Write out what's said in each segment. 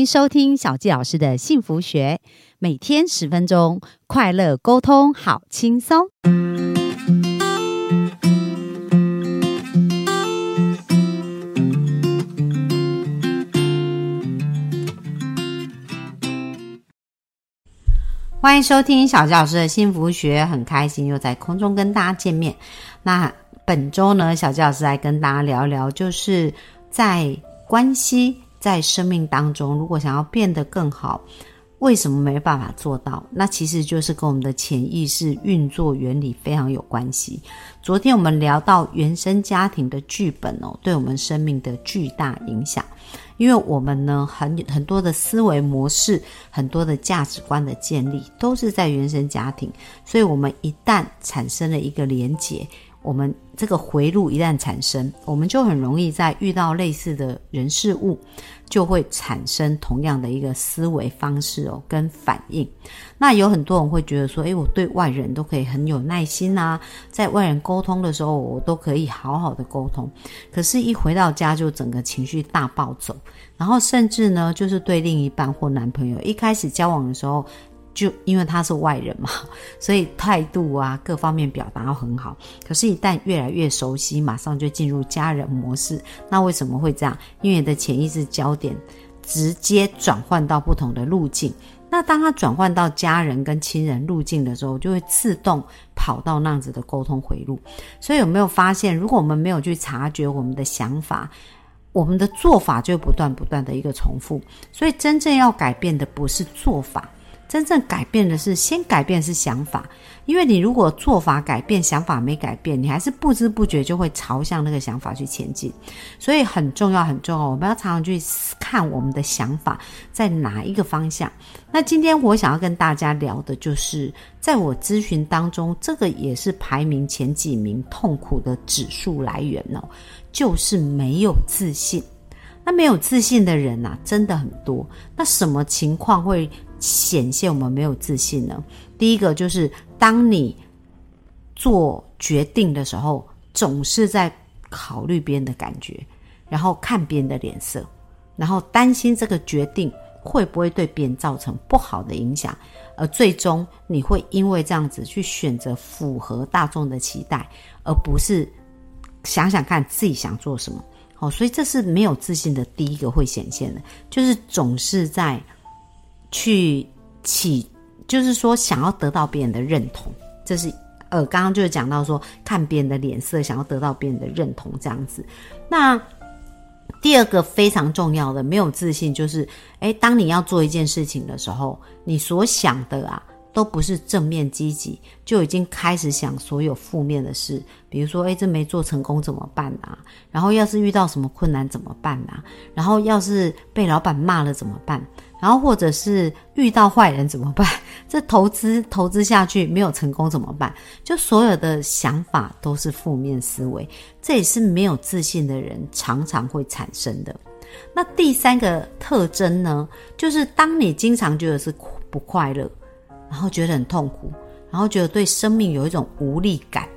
迎收听小纪老师的幸福学，每天十分钟，快乐沟通，好轻松。欢迎收听小纪老师的幸福学，很开心又在空中跟大家见面。那本周呢，小纪老师来跟大家聊一聊，就是在关系。在生命当中，如果想要变得更好，为什么没办法做到？那其实就是跟我们的潜意识运作原理非常有关系。昨天我们聊到原生家庭的剧本哦，对我们生命的巨大影响，因为我们呢很很多的思维模式、很多的价值观的建立，都是在原生家庭，所以我们一旦产生了一个连结。我们这个回路一旦产生，我们就很容易在遇到类似的人事物，就会产生同样的一个思维方式哦，跟反应。那有很多人会觉得说，诶，我对外人都可以很有耐心啊，在外人沟通的时候，我都可以好好的沟通。可是，一回到家就整个情绪大暴走，然后甚至呢，就是对另一半或男朋友，一开始交往的时候。就因为他是外人嘛，所以态度啊各方面表达很好。可是，一旦越来越熟悉，马上就进入家人模式。那为什么会这样？因为你的潜意识焦点直接转换到不同的路径。那当他转换到家人跟亲人路径的时候，就会自动跑到那样子的沟通回路。所以，有没有发现，如果我们没有去察觉我们的想法，我们的做法就会不断不断的一个重复。所以，真正要改变的不是做法。真正改变的是，先改变是想法，因为你如果做法改变，想法没改变，你还是不知不觉就会朝向那个想法去前进。所以很重要，很重要，我们要常常去看我们的想法在哪一个方向。那今天我想要跟大家聊的就是，在我咨询当中，这个也是排名前几名痛苦的指数来源哦，就是没有自信。那没有自信的人呐，真的很多。那什么情况会？显现我们没有自信呢。第一个就是当你做决定的时候，总是在考虑别人的感觉，然后看别人的脸色，然后担心这个决定会不会对别人造成不好的影响，而最终你会因为这样子去选择符合大众的期待，而不是想想看自己想做什么。好，所以这是没有自信的第一个会显现的，就是总是在。去起，就是说想要得到别人的认同，这是呃，刚刚就是讲到说看别人的脸色，想要得到别人的认同这样子。那第二个非常重要的，没有自信，就是诶，当你要做一件事情的时候，你所想的啊。都不是正面积极，就已经开始想所有负面的事，比如说，哎，这没做成功怎么办啊？然后要是遇到什么困难怎么办啊？然后要是被老板骂了怎么办？然后或者是遇到坏人怎么办？这投资投资下去没有成功怎么办？就所有的想法都是负面思维，这也是没有自信的人常常会产生的。那第三个特征呢，就是当你经常觉得是不快乐。然后觉得很痛苦，然后觉得对生命有一种无力感，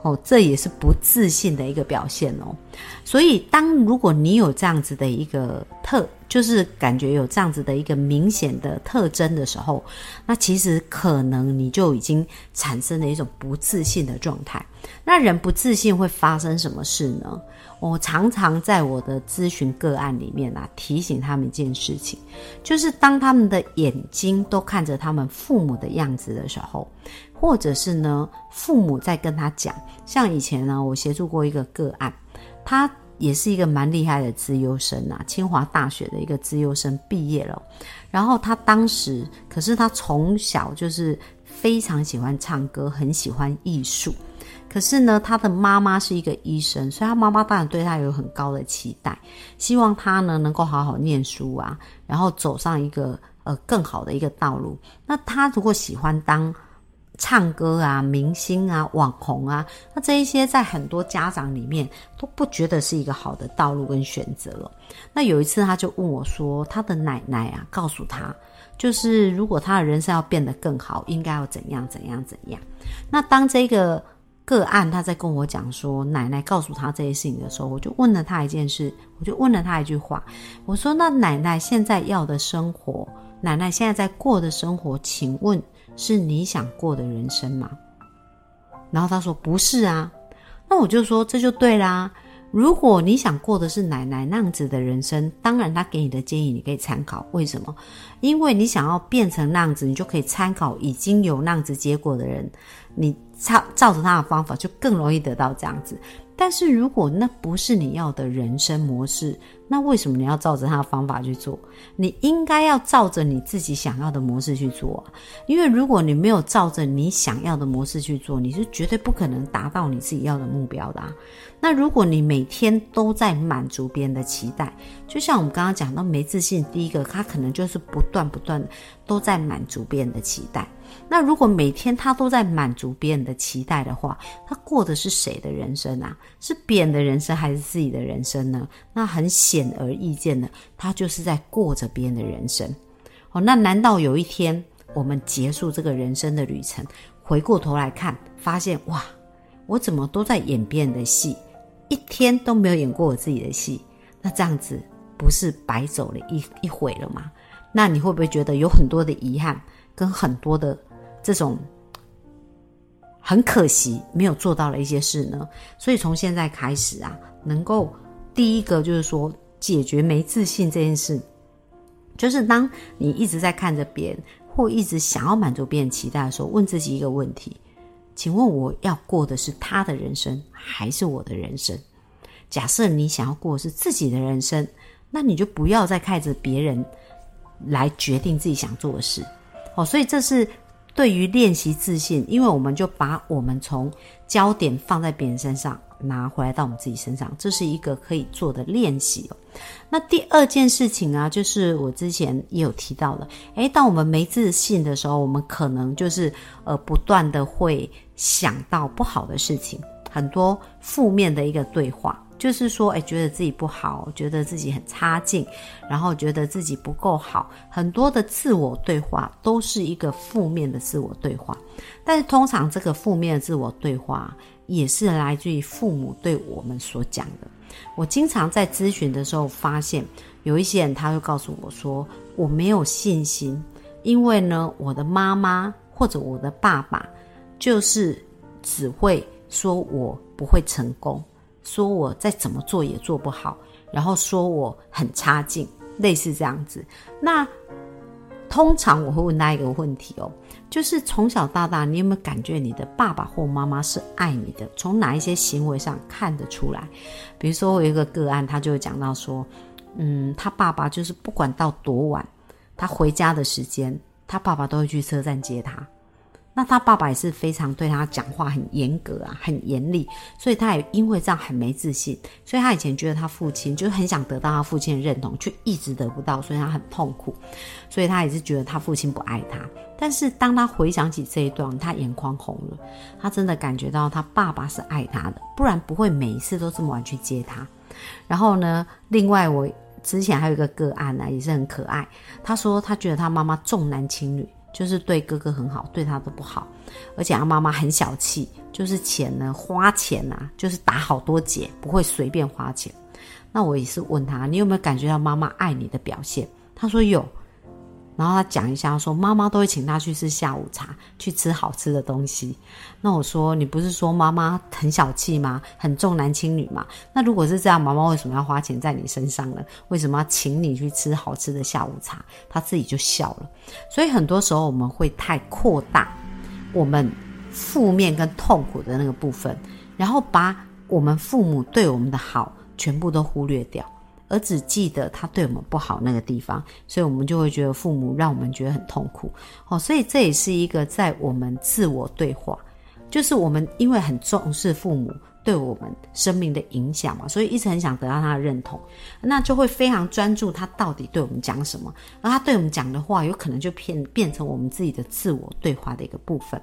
哦，这也是不自信的一个表现哦。所以，当如果你有这样子的一个特，就是感觉有这样子的一个明显的特征的时候，那其实可能你就已经产生了一种不自信的状态。那人不自信会发生什么事呢？我常常在我的咨询个案里面啊，提醒他们一件事情，就是当他们的眼睛都看着他们父母的样子的时候，或者是呢，父母在跟他讲，像以前呢，我协助过一个个案，他也是一个蛮厉害的资优生啊，清华大学的一个资优生毕业了，然后他当时，可是他从小就是非常喜欢唱歌，很喜欢艺术。可是呢，他的妈妈是一个医生，所以他妈妈当然对他有很高的期待，希望他呢能够好好念书啊，然后走上一个呃更好的一个道路。那他如果喜欢当唱歌啊、明星啊、网红啊，那这一些在很多家长里面都不觉得是一个好的道路跟选择。那有一次他就问我说，他的奶奶啊告诉他，就是如果他的人生要变得更好，应该要怎样怎样怎样。那当这个个案他在跟我讲说，奶奶告诉他这些事情的时候，我就问了他一件事，我就问了他一句话，我说：“那奶奶现在要的生活，奶奶现在在过的生活，请问是你想过的人生吗？”然后他说：“不是啊。”那我就说：“这就对啦。如果你想过的是奶奶那样子的人生，当然他给你的建议你可以参考。为什么？因为你想要变成那样子，你就可以参考已经有那样子结果的人，你。”照照着他的方法，就更容易得到这样子。但是如果那不是你要的人生模式，那为什么你要照着他的方法去做？你应该要照着你自己想要的模式去做，因为如果你没有照着你想要的模式去做，你是绝对不可能达到你自己要的目标的。那如果你每天都在满足别人的期待，就像我们刚刚讲到没自信，第一个他可能就是不断不断都在满足别人的期待。那如果每天他都在满足别人的期待的话，他过的是谁的人生啊？是别人的人生还是自己的人生呢？那很显而易见的，他就是在过着别人的人生。哦，那难道有一天我们结束这个人生的旅程，回过头来看，发现哇，我怎么都在演别人的戏，一天都没有演过我自己的戏？那这样子不是白走了一一回了吗？那你会不会觉得有很多的遗憾？跟很多的这种很可惜没有做到了一些事呢，所以从现在开始啊，能够第一个就是说解决没自信这件事，就是当你一直在看着别人或一直想要满足别人期待的时候，问自己一个问题：请问我要过的是他的人生还是我的人生？假设你想要过的是自己的人生，那你就不要再看着别人来决定自己想做的事。哦，所以这是对于练习自信，因为我们就把我们从焦点放在别人身上，拿回来到我们自己身上，这是一个可以做的练习哦。那第二件事情啊，就是我之前也有提到的，诶，当我们没自信的时候，我们可能就是呃不断的会想到不好的事情，很多负面的一个对话。就是说，哎，觉得自己不好，觉得自己很差劲，然后觉得自己不够好，很多的自我对话都是一个负面的自我对话。但是通常这个负面的自我对话也是来自于父母对我们所讲的。我经常在咨询的时候发现，有一些人他会告诉我说，我没有信心，因为呢，我的妈妈或者我的爸爸就是只会说我不会成功。说我再怎么做也做不好，然后说我很差劲，类似这样子。那通常我会问他一个问题哦，就是从小到大，你有没有感觉你的爸爸或妈妈是爱你的？从哪一些行为上看得出来？比如说我有一个个案，他就讲到说，嗯，他爸爸就是不管到多晚，他回家的时间，他爸爸都会去车站接他。那他爸爸也是非常对他讲话很严格啊，很严厉，所以他也因为这样很没自信，所以他以前觉得他父亲就是很想得到他父亲的认同，却一直得不到，所以他很痛苦，所以他也是觉得他父亲不爱他。但是当他回想起这一段，他眼眶红了，他真的感觉到他爸爸是爱他的，不然不会每一次都这么晚去接他。然后呢，另外我之前还有一个个案呢，也是很可爱，他说他觉得他妈妈重男轻女。就是对哥哥很好，对他都不好，而且他妈妈很小气，就是钱呢花钱呐，就是打好多结，不会随便花钱。那我也是问他，你有没有感觉到妈妈爱你的表现？他说有。然后他讲一下，说妈妈都会请他去吃下午茶，去吃好吃的东西。那我说，你不是说妈妈很小气吗？很重男轻女吗？那如果是这样，妈妈为什么要花钱在你身上呢？为什么要请你去吃好吃的下午茶？他自己就笑了。所以很多时候我们会太扩大我们负面跟痛苦的那个部分，然后把我们父母对我们的好全部都忽略掉。而只记得他对我们不好那个地方，所以我们就会觉得父母让我们觉得很痛苦。哦，所以这也是一个在我们自我对话，就是我们因为很重视父母对我们生命的影响嘛，所以一直很想得到他的认同，那就会非常专注他到底对我们讲什么，而他对我们讲的话，有可能就变变成我们自己的自我对话的一个部分，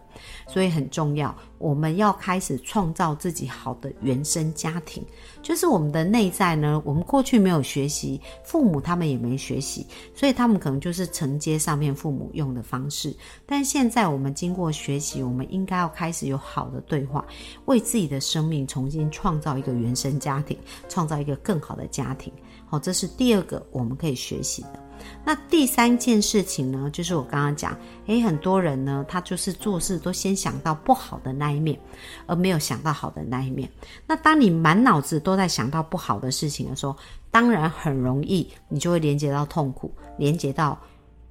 所以很重要，我们要开始创造自己好的原生家庭，就是我们的内在呢，我们过去没有学习，父母他们也没学习，所以他们可能就是承接上面父母用的方式，但现在我们经过学习，我们应该要开始有好的对话，为自己的生命。重新创造一个原生家庭，创造一个更好的家庭。好，这是第二个我们可以学习的。那第三件事情呢，就是我刚刚讲，诶，很多人呢，他就是做事都先想到不好的那一面，而没有想到好的那一面。那当你满脑子都在想到不好的事情的时候，当然很容易，你就会连接到痛苦，连接到。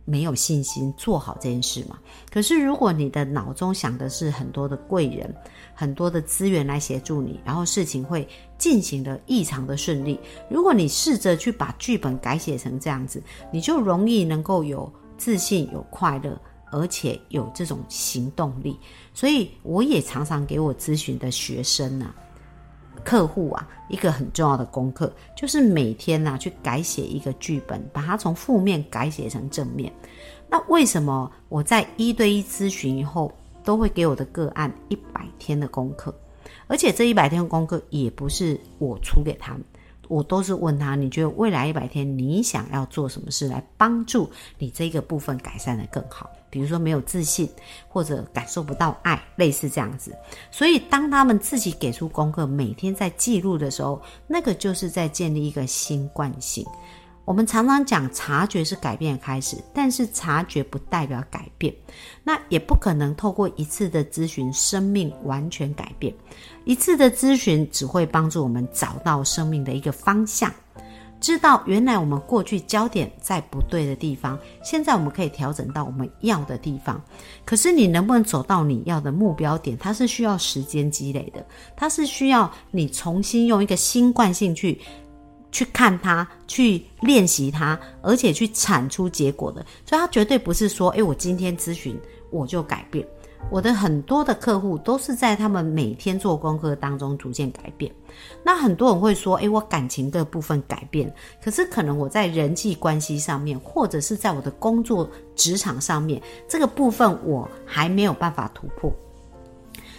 没有信心做好这件事嘛？可是如果你的脑中想的是很多的贵人、很多的资源来协助你，然后事情会进行的异常的顺利。如果你试着去把剧本改写成这样子，你就容易能够有自信、有快乐，而且有这种行动力。所以我也常常给我咨询的学生呢。客户啊，一个很重要的功课就是每天呢去改写一个剧本，把它从负面改写成正面。那为什么我在一对一咨询以后都会给我的个案一百天的功课？而且这一百天的功课也不是我出给他们，我都是问他：你觉得未来一百天你想要做什么事来帮助你这个部分改善的更好？比如说没有自信，或者感受不到爱，类似这样子。所以当他们自己给出功课，每天在记录的时候，那个就是在建立一个新惯性。我们常常讲察觉是改变的开始，但是察觉不代表改变，那也不可能透过一次的咨询，生命完全改变。一次的咨询只会帮助我们找到生命的一个方向。知道原来我们过去焦点在不对的地方，现在我们可以调整到我们要的地方。可是你能不能走到你要的目标点？它是需要时间积累的，它是需要你重新用一个新惯性去去看它，去练习它，而且去产出结果的。所以它绝对不是说，诶，我今天咨询我就改变。我的很多的客户都是在他们每天做功课当中逐渐改变。那很多人会说：“诶，我感情的部分改变，可是可能我在人际关系上面，或者是在我的工作职场上面，这个部分我还没有办法突破。”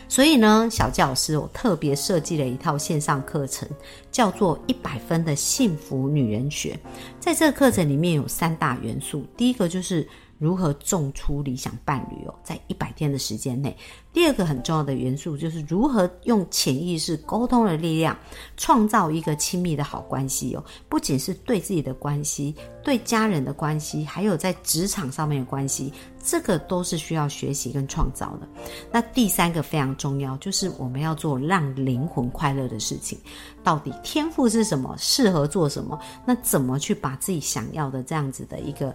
所以呢，小教老师我特别设计了一套线上课程，叫做《一百分的幸福女人学》。在这个课程里面有三大元素，第一个就是。如何种出理想伴侣哦，在一百天的时间内。第二个很重要的元素就是如何用潜意识沟通的力量，创造一个亲密的好关系哦。不仅是对自己的关系，对家人的关系，还有在职场上面的关系，这个都是需要学习跟创造的。那第三个非常重要，就是我们要做让灵魂快乐的事情。到底天赋是什么？适合做什么？那怎么去把自己想要的这样子的一个？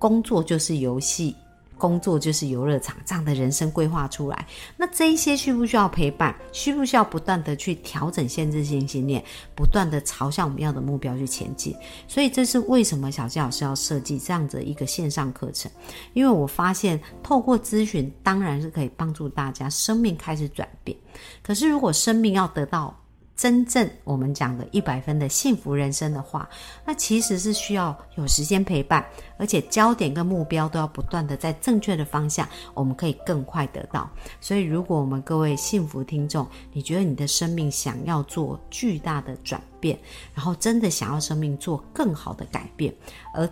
工作就是游戏，工作就是游乐场，这样的人生规划出来，那这一些需不需要陪伴？需不需要不断的去调整限制性信念，不断的朝向我们要的目标去前进？所以这是为什么小纪老师要设计这样的一个线上课程？因为我发现透过咨询，当然是可以帮助大家生命开始转变。可是如果生命要得到，真正我们讲的一百分的幸福人生的话，那其实是需要有时间陪伴，而且焦点跟目标都要不断的在正确的方向，我们可以更快得到。所以，如果我们各位幸福听众，你觉得你的生命想要做巨大的转变，然后真的想要生命做更好的改变，而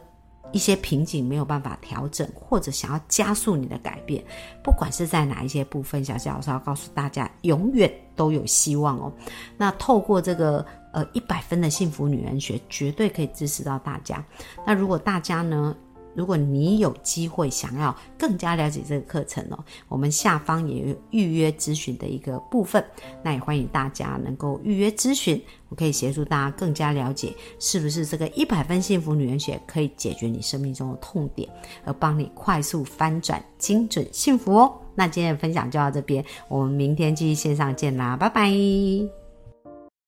一些瓶颈没有办法调整，或者想要加速你的改变，不管是在哪一些部分，小谢老师要告诉大家，永远都有希望哦。那透过这个呃一百分的幸福女人学，绝对可以支持到大家。那如果大家呢？如果你有机会想要更加了解这个课程哦，我们下方也有预约咨询的一个部分，那也欢迎大家能够预约咨询，我可以协助大家更加了解是不是这个一百分幸福女人学可以解决你生命中的痛点，而帮你快速翻转精准幸福哦。那今天的分享就到这边，我们明天继续线上见啦，拜拜。